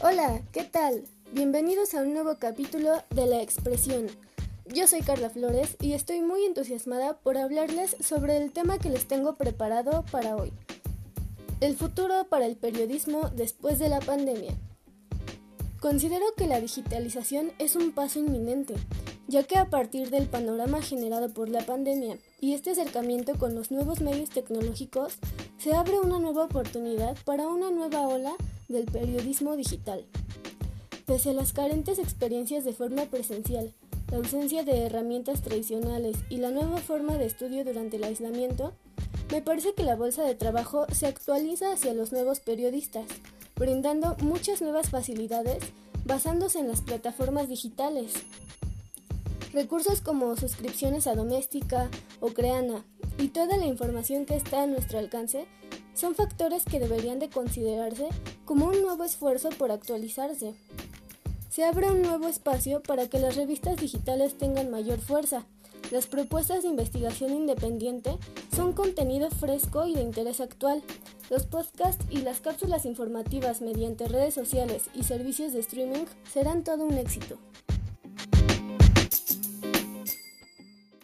Hola, ¿qué tal? Bienvenidos a un nuevo capítulo de La Expresión. Yo soy Carla Flores y estoy muy entusiasmada por hablarles sobre el tema que les tengo preparado para hoy. El futuro para el periodismo después de la pandemia. Considero que la digitalización es un paso inminente, ya que a partir del panorama generado por la pandemia y este acercamiento con los nuevos medios tecnológicos, se abre una nueva oportunidad para una nueva ola del periodismo digital. Pese a las carentes experiencias de forma presencial, la ausencia de herramientas tradicionales y la nueva forma de estudio durante el aislamiento, me parece que la bolsa de trabajo se actualiza hacia los nuevos periodistas, brindando muchas nuevas facilidades basándose en las plataformas digitales. Recursos como suscripciones a Doméstica o Creana y toda la información que está a nuestro alcance son factores que deberían de considerarse como un nuevo esfuerzo por actualizarse. Se abre un nuevo espacio para que las revistas digitales tengan mayor fuerza. Las propuestas de investigación independiente son contenido fresco y de interés actual. Los podcasts y las cápsulas informativas mediante redes sociales y servicios de streaming serán todo un éxito.